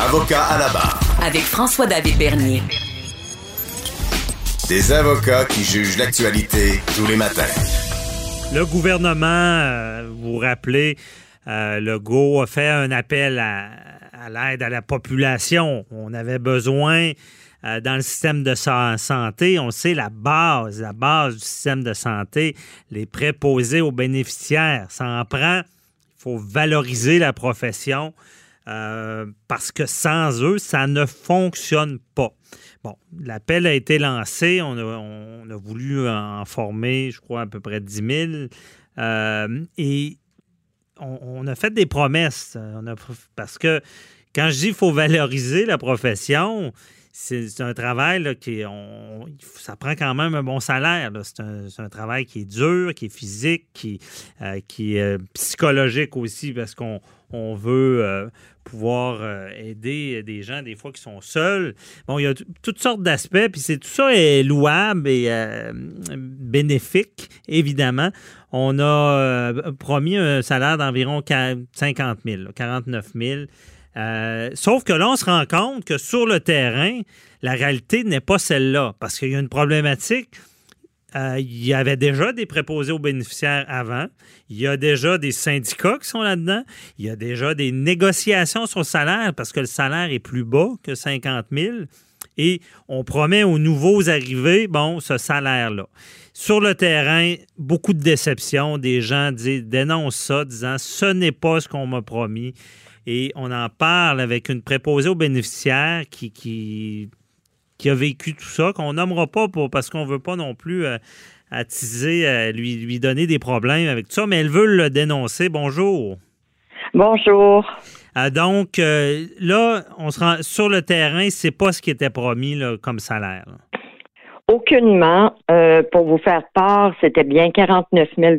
Avocat à la barre. Avec François-David Bernier. Des avocats qui jugent l'actualité tous les matins. Le gouvernement, euh, vous vous rappelez, euh, le GO a fait un appel à, l'aide à la population. On avait besoin euh, dans le système de santé, on sait la base, la base du système de santé, les préposés aux bénéficiaires. Ça en prend. Il faut valoriser la profession parce que sans eux, ça ne fonctionne pas. Bon, l'appel a été lancé. On a, voulu en former, je crois, à peu près 10 000. Euh, et on, a fait des promesses. parce que quand je dis qu'il faut valoriser la profession, c'est un travail qui ça prend quand même un bon salaire. C'est un, travail qui est dur, qui est physique, qui, euh, qui est euh, psychologique aussi parce qu'on on veut euh, pouvoir aider des gens des fois qui sont seuls. Bon, il y a toutes sortes d'aspects, puis c'est tout ça est louable et bénéfique, évidemment. On a promis un salaire d'environ 50 000, 49 000. Euh, sauf que là, on se rend compte que sur le terrain, la réalité n'est pas celle-là, parce qu'il y a une problématique. Euh, il y avait déjà des préposés aux bénéficiaires avant. Il y a déjà des syndicats qui sont là-dedans. Il y a déjà des négociations sur le salaire parce que le salaire est plus bas que 50 000. Et on promet aux nouveaux arrivés, bon, ce salaire-là. Sur le terrain, beaucoup de déceptions. Des gens disent, dénoncent ça, disant ce n'est pas ce qu'on m'a promis. Et on en parle avec une préposée aux bénéficiaires qui, qui, qui a vécu tout ça, qu'on nommera pas pour, parce qu'on ne veut pas non plus euh, attiser, euh, lui, lui donner des problèmes avec tout ça, mais elle veut le dénoncer. Bonjour. Bonjour. Ah, donc, euh, là, on se rend sur le terrain, c'est pas ce qui était promis comme salaire. Aucunement. pour vous faire part, c'était bien 49 000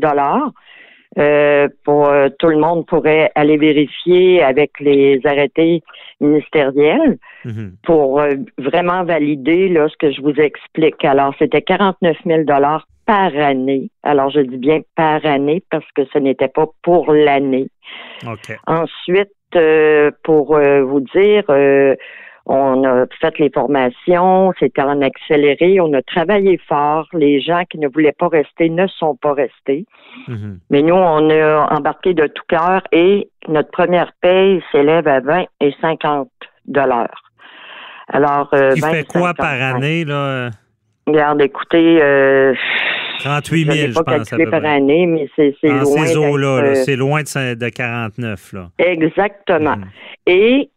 euh, pour euh, tout le monde pourrait aller vérifier avec les arrêtés ministériels mhm. pour euh, vraiment valider là, ce que je vous explique. Alors, c'était 49 000 dollars par année. Alors, je dis bien par année parce que ce n'était pas pour l'année. Ensuite, pour vous dire, on a fait les formations, c'était en accéléré, on a travaillé fort. Les gens qui ne voulaient pas rester ne sont pas restés. Mhm. Mais nous, on a embarqué de tout cœur et notre première paye s'élève à 20 et 50 dollars. Alors, euh, Qui fait quoi par année, là? Regarde, écoutez, euh, 38 000, je, pas pense. par année, mais c'est loin. Ces eaux-là, euh, c'est loin de, de, 49, là. Exactement. Mhm. Et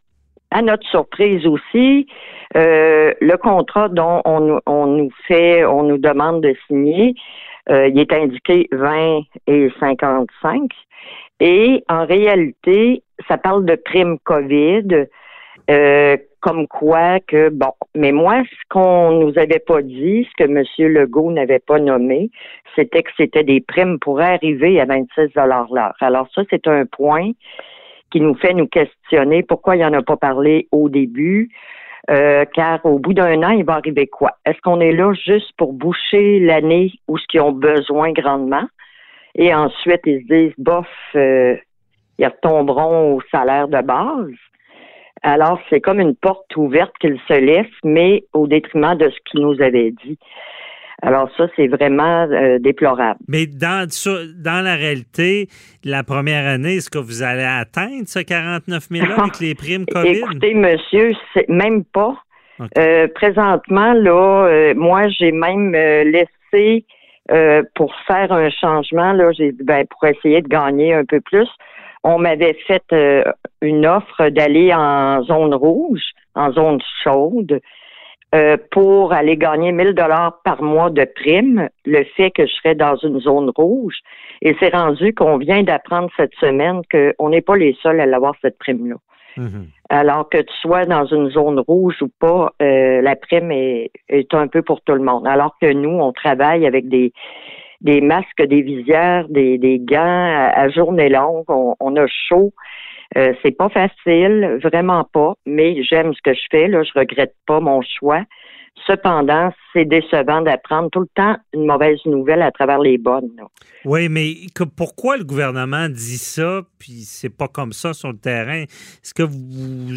à notre surprise aussi, euh, le contrat dont on, nous fait, on nous demande de signer, euh, il est indiqué 20 et 55. Et en réalité, ça parle de prime COVID, euh, comme quoi que, bon, mais moi, ce qu'on nous avait pas dit, ce que M. Legault n'avait pas nommé, c'était que c'était des primes pour arriver à 26 l'heure. Alors ça, c'est un point qui nous fait nous questionner pourquoi il n'y en a pas parlé au début. Euh, car au bout d'un an, il va arriver quoi? Est-ce qu'on est là juste pour boucher l'année où ce qu'ils ont besoin grandement? Et ensuite, ils se disent, bof, euh, ils retomberont au salaire de base. Alors, c'est comme une porte ouverte qu'ils se laissent, mais au détriment de ce qu'ils nous avaient dit. Alors ça, c'est vraiment euh, déplorable. Mais dans, dans la réalité, la première année, est-ce que vous allez atteindre ce 49 000 avec les primes COVID? Écoutez, monsieur, c'est même pas. Euh, présentement, là, euh, moi, j'ai même laissé pour faire un changement, là, j'ai ben, pour essayer de gagner un peu plus. On m'avait fait une offre d'aller en zone rouge, en zone chaude. Euh, pour aller gagner 1000 dollars par mois de prime, le fait que je serais dans une zone rouge. Et c'est rendu qu'on vient d'apprendre cette semaine qu'on n'est pas les seuls à avoir cette prime-là. Mhm. Alors que tu sois dans une zone rouge ou pas, euh, la prime est, un peu pour tout le monde. Alors que nous, on travaille avec des des masques, des visières, des, des gants à, journée longue. On, a chaud. Euh, c'est pas facile, vraiment pas, mais j'aime ce que je fais. Là, je regrette pas mon choix. Cependant, c'est décevant d'apprendre tout le temps une mauvaise nouvelle à travers les bonnes. Oui, mais pourquoi le gouvernement dit ça, puis c'est pas comme ça sur le terrain? Est-ce que vous,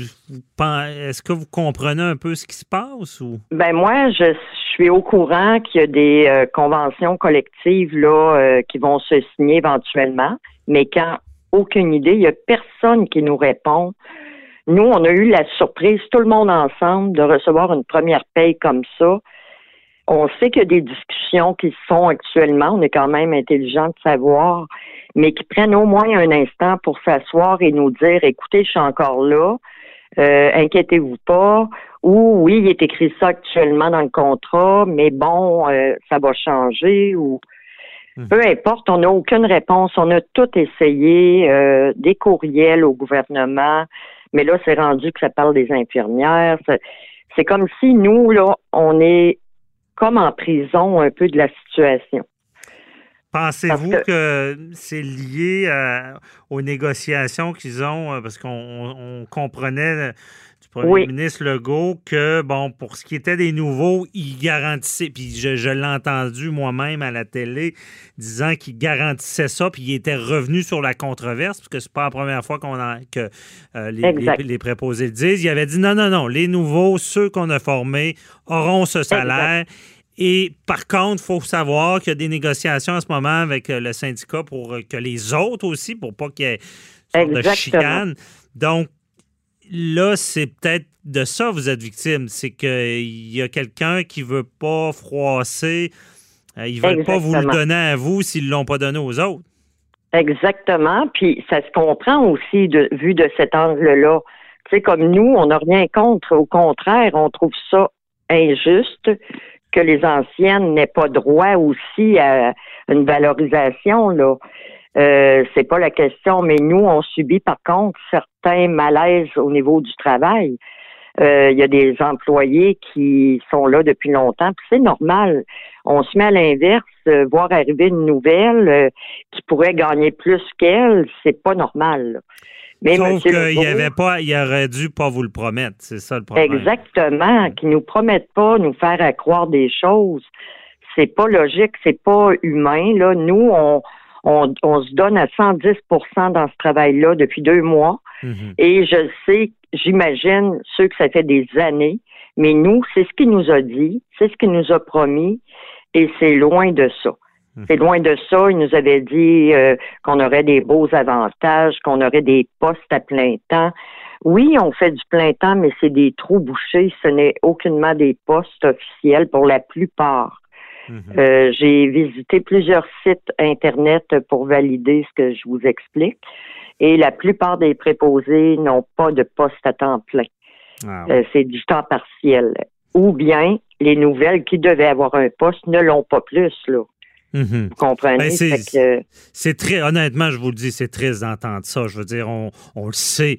est-ce que vous comprenez un peu ce qui se passe ou? Ben moi, je, suis au courant qu'il y a des euh, conventions collectives là euh, qui vont se signer éventuellement, mais quand aucune idée, il n'y a personne qui nous répond. Nous, on a eu la surprise, tout le monde ensemble, de recevoir une première paye comme ça. On sait qu'il y a des discussions qui se font actuellement. On est quand même intelligent de savoir, mais qui prennent au moins un instant pour s'asseoir et nous dire, écoutez, je suis encore là. Euh, inquiétez-vous pas. Ou oui, il est écrit ça actuellement dans le contrat, mais bon, euh, ça va changer. Ou hmm. peu importe, on n'a aucune réponse. On a tout essayé, euh, des courriels au gouvernement, mais là, c'est rendu que ça parle des infirmières. C'est comme si nous, là, on est comme en prison un peu de la situation. Pensez-vous que, c'est lié aux négociations qu'ils ont, euh, parce qu'on comprenait premier ministre Legault que, bon, pour ce qui était des nouveaux, il garantissait, puis je, l'ai entendu moi-même à la télé, disant qu'il garantissait ça, puis il était revenu sur la controverse, parce que c'est pas la première fois qu'on que euh, les, préposés le disent. Il avait dit non, non, non, les nouveaux, ceux qu'on a formés, auront ce salaire. Et par contre, il faut savoir qu'il y a des négociations en ce moment avec euh, le syndicat pour euh, que les autres aussi, pour pas qu'il y ait de chicane. Donc, là, c'est peut-être de ça que vous êtes victime. C'est qu'il y a quelqu'un qui ne veut pas froisser. Euh, ils ne veulent pas vous le donner à vous s'ils ne l'ont pas donné aux autres. Exactement. Puis ça se comprend aussi de, vu de cet angle-là. Tu sais, comme nous, on n'a rien contre. Au contraire, on trouve ça injuste que les anciennes n'aient pas droit aussi à une valorisation. Là. Euh, c'est pas la question, mais nous, on subit par contre certains malaises au niveau du travail. Euh, il y a des employés qui sont là depuis longtemps, puis c'est normal. On se met à l'inverse, euh, voir arriver une nouvelle euh, qui pourrait gagner plus qu'elle, c'est pas normal. Mais Sauf qu'il y avait pas, il aurait dû pas vous le promettre, c'est ça le problème. Exactement, qu'ils nous promettent pas nous faire croire des choses. C'est pas logique, c'est pas humain. Là, nous, on, on, se donne à 110% dans ce travail-là depuis deux mois. Mhm. Et je sais, j'imagine ceux que ça fait des années, mais nous, c'est ce qu'il nous a dit, c'est ce qu'il nous a promis, et c'est loin de ça. Mhm. C'est loin de ça. Il nous avait dit euh, qu'on aurait des beaux avantages, qu'on aurait des postes à plein temps. Oui, on fait du plein temps, mais c'est des trous bouchés. Ce n'est aucunement des postes officiels pour la plupart. Mhm. Euh, j'ai visité plusieurs sites Internet pour valider ce que je vous explique. Et la plupart des préposés n'ont pas de poste à temps plein. Ah euh, c'est du temps partiel. Ou bien les nouvelles qui devaient avoir un poste ne l'ont pas plus, là. Mhm. Vous comprenez? Ben, c'est très, honnêtement, je vous le dis, c'est triste d'entendre ça. Je veux dire, on, on, le sait.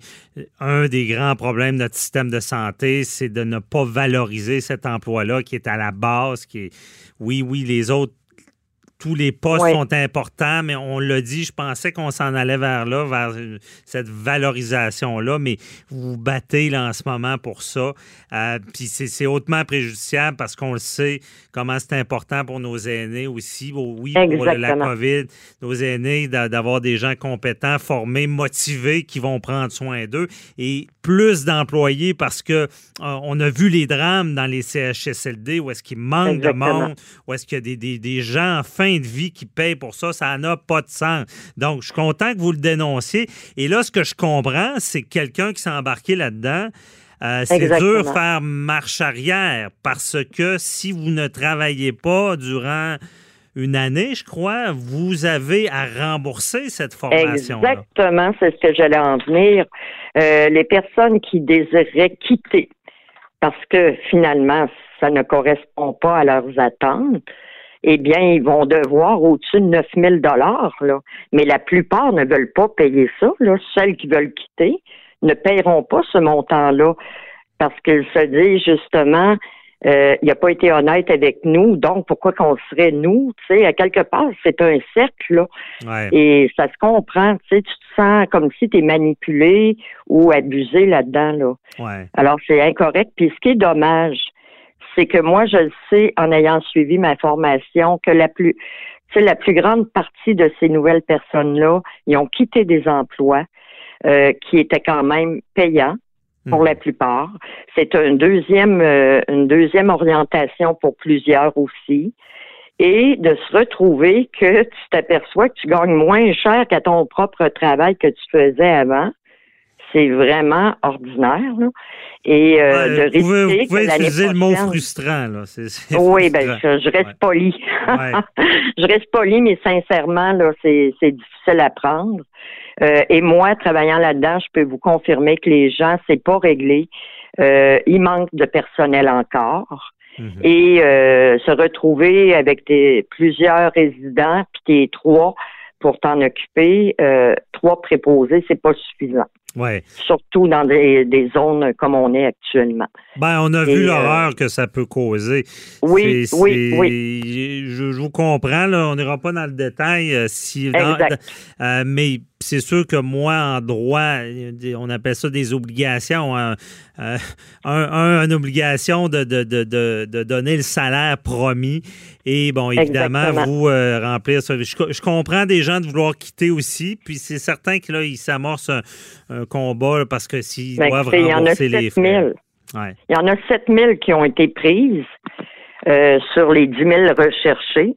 Un des grands problèmes de notre système de santé, c'est de ne pas valoriser cet emploi-là qui est à la base, qui est, oui, oui, les autres tous les postes sont importants, mais on l'a dit, je pensais qu'on s'en allait vers là, vers cette valorisation-là, mais vous vous battez là, en ce moment pour ça. Euh, puis c'est hautement préjudiciable parce qu'on le sait comment c'est important pour nos aînés aussi. Oui, pour la COVID, nos aînés, d'avoir des gens compétents, formés, motivés, qui vont prendre soin d'eux. Et plus d'employés parce que euh, on a vu les drames dans les CHSLD où est-ce qu'il manque de monde, où est-ce qu'il y a des, des, des gens enfin de vie qui paye pour ça, ça n'a pas de sens. Donc, je suis content que vous le dénonciez. Et là, ce que je comprends, c'est que quelqu'un qui s'est embarqué là-dedans, euh, c'est dur de faire marche arrière parce que si vous ne travaillez pas durant une année, je crois, vous avez à rembourser cette formation. -là. Exactement, c'est ce que j'allais en venir. Euh, les personnes qui désiraient quitter parce que finalement, ça ne correspond pas à leurs attentes, eh bien, ils vont devoir au-dessus de 9 000 dollars. Mais la plupart ne veulent pas payer ça. Là. Celles qui veulent quitter, ne paieront pas ce montant-là parce qu'ils se disent justement, euh, il n'a pas été honnête avec nous, donc pourquoi qu'on serait nous, tu sais, à quelque part, c'est un cercle, là. Et ça se comprend, tu sais, tu te sens comme si tu es manipulé ou abusé là-dedans, là. Alors, c'est incorrect. Puis ce qui est dommage, c'est que moi, je le sais, en ayant suivi ma formation, que la plus, la plus grande partie de ces nouvelles personnes-là, ils ont quitté des emplois euh, qui étaient quand même payants pour la plupart. C'est une deuxième, euh, une deuxième orientation pour plusieurs aussi. Et de se retrouver que tu t'aperçois que tu gagnes moins cher qu'à ton propre travail que tu faisais avant. C'est vraiment ordinaire. Là. Et euh, de risquer vous pouvez, vous pouvez utiliser le mot frustrant. Là. oui, ben je, reste poli. je reste poli, mais sincèrement, là, c'est difficile à prendre. Euh, et moi, travaillant là-dedans, je peux vous confirmer que les gens, c'est pas réglé. Euh, il manque de personnel encore. Mhm. Et euh, se retrouver avec des, plusieurs résidents, puis des trois pour t'en occuper, trois préposés, c'est pas suffisant. Ouais. Surtout dans des, des, zones comme on est actuellement. Ben, on a vu l'horreur que ça peut causer. Oui, oui, oui. Je, vous comprends, là, on n'ira pas dans le détail. si, mais c'est sûr que moi, en droit, on appelle ça des obligations. Hein. Euh, un, une obligation de, de, de, de, donner le salaire promis. Et bon, évidemment, vous euh, remplir ça. Je, comprends des gens de vouloir quitter aussi. Puis c'est certain que là, ils s'amorcent un, combat parce que s'ils ben, doivent rembourser les frais. Il y en a 7 000 qui ont été prises euh, sur les 10 000 recherchés.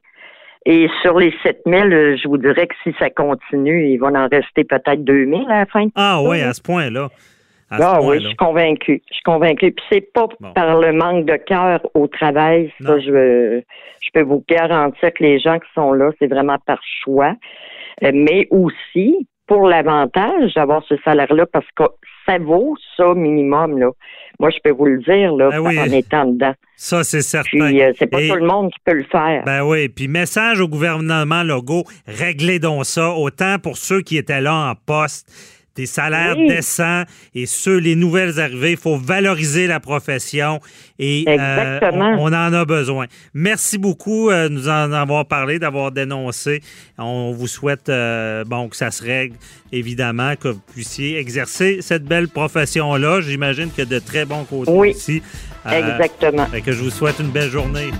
Et sur les 7000, euh, je vous dirais que si ça continue, il va en rester peut-être 2000 à la fin. ah oui, à ce point-là. Ah oui, je suis convaincu. Je suis convaincu. Puis c'est pas par le manque de cœur au travail. Ça, je, je peux vous garantir que les gens qui sont là, c'est vraiment par choix. Euh, mais aussi pour l'avantage d'avoir ce salaire-là, parce que ça vaut ça minimum. Là. Moi, je peux vous le dire là, ben en étant dedans. Ça, c'est certain. Puis, euh, c'est pas tout le monde qui peut le faire. Ben oui. Puis, message au gouvernement Legault, réglez donc ça, autant pour ceux qui étaient là en poste des salaires décents et ceux, les nouvelles arrivées. Il faut valoriser la profession et euh, on, en a besoin. Merci beaucoup euh, de nous en avoir parlé, d'avoir dénoncé. On vous souhaite euh, bon que ça se règle, évidemment, que vous puissiez exercer cette belle profession-là. J'imagine qu'il y a de très bons côtés oui. Exactement. que je vous souhaite une belle journée.